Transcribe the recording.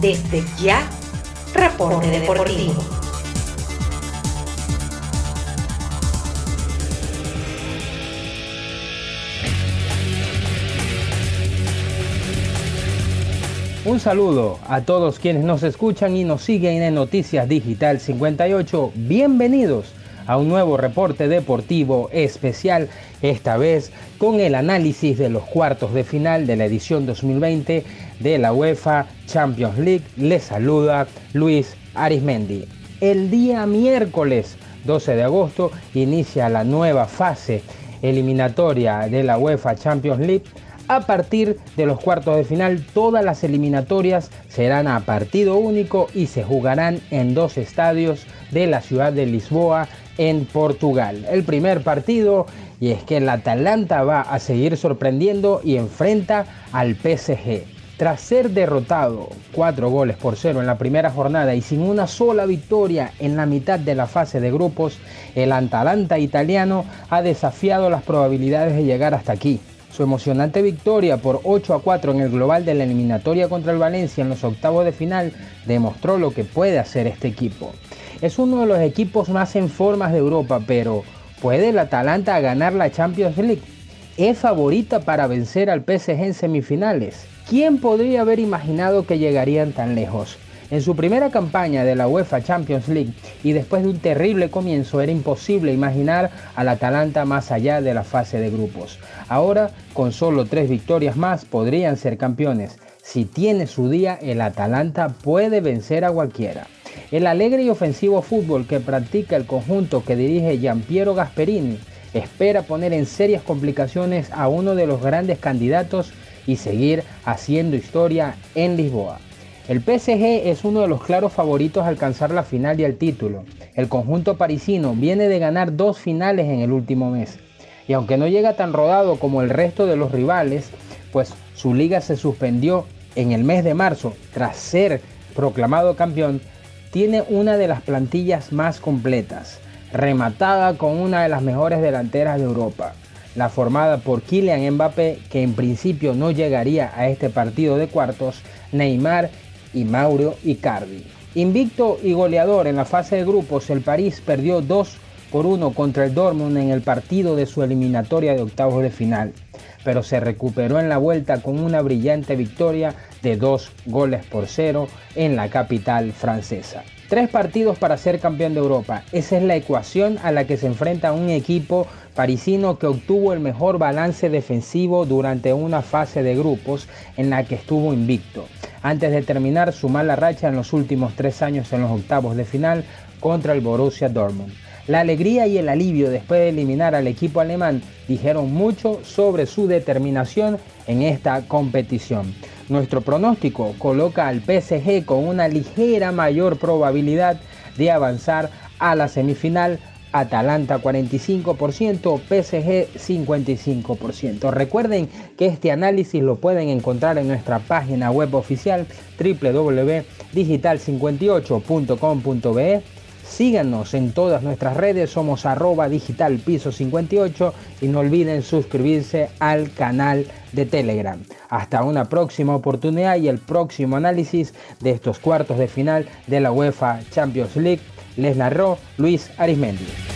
Desde ya, reporte deportivo. Un saludo a todos quienes nos escuchan y nos siguen en Noticias Digital 58. Bienvenidos a un nuevo reporte deportivo especial, esta vez con el análisis de los cuartos de final de la edición 2020 de la UEFA Champions League. Les saluda Luis Arismendi. El día miércoles 12 de agosto inicia la nueva fase eliminatoria de la UEFA Champions League a partir de los cuartos de final, todas las eliminatorias serán a partido único y se jugarán en dos estadios de la ciudad de Lisboa, en Portugal. El primer partido, y es que el Atalanta va a seguir sorprendiendo y enfrenta al PSG. Tras ser derrotado cuatro goles por cero en la primera jornada y sin una sola victoria en la mitad de la fase de grupos, el Atalanta italiano ha desafiado las probabilidades de llegar hasta aquí. Su emocionante victoria por 8 a 4 en el global de la eliminatoria contra el Valencia en los octavos de final demostró lo que puede hacer este equipo. Es uno de los equipos más en formas de Europa, pero ¿puede el Atalanta ganar la Champions League? ¿Es favorita para vencer al PSG en semifinales? ¿Quién podría haber imaginado que llegarían tan lejos? En su primera campaña de la UEFA Champions League y después de un terrible comienzo era imposible imaginar al Atalanta más allá de la fase de grupos. Ahora, con solo tres victorias más, podrían ser campeones. Si tiene su día, el Atalanta puede vencer a cualquiera. El alegre y ofensivo fútbol que practica el conjunto que dirige Giampiero Gasperini espera poner en serias complicaciones a uno de los grandes candidatos y seguir haciendo historia en Lisboa. El PSG es uno de los claros favoritos a alcanzar la final y el título. El conjunto parisino viene de ganar dos finales en el último mes. Y aunque no llega tan rodado como el resto de los rivales, pues su liga se suspendió en el mes de marzo tras ser proclamado campeón, tiene una de las plantillas más completas, rematada con una de las mejores delanteras de Europa, la formada por Kylian Mbappé, que en principio no llegaría a este partido de cuartos, Neymar y Mauro Icardi. Invicto y goleador en la fase de grupos, el París perdió 2 por 1 contra el Dortmund en el partido de su eliminatoria de octavos de final, pero se recuperó en la vuelta con una brillante victoria de 2 goles por 0 en la capital francesa. Tres partidos para ser campeón de Europa. Esa es la ecuación a la que se enfrenta un equipo parisino que obtuvo el mejor balance defensivo durante una fase de grupos en la que estuvo invicto antes de terminar su mala racha en los últimos tres años en los octavos de final contra el Borussia Dortmund. La alegría y el alivio después de eliminar al equipo alemán dijeron mucho sobre su determinación en esta competición. Nuestro pronóstico coloca al PSG con una ligera mayor probabilidad de avanzar a la semifinal Atalanta 45%, PSG 55%. Recuerden que este análisis lo pueden encontrar en nuestra página web oficial www.digital58.com.be. Síganos en todas nuestras redes, somos arroba digital piso 58 y no olviden suscribirse al canal de Telegram. Hasta una próxima oportunidad y el próximo análisis de estos cuartos de final de la UEFA Champions League les narró Luis Arismendi.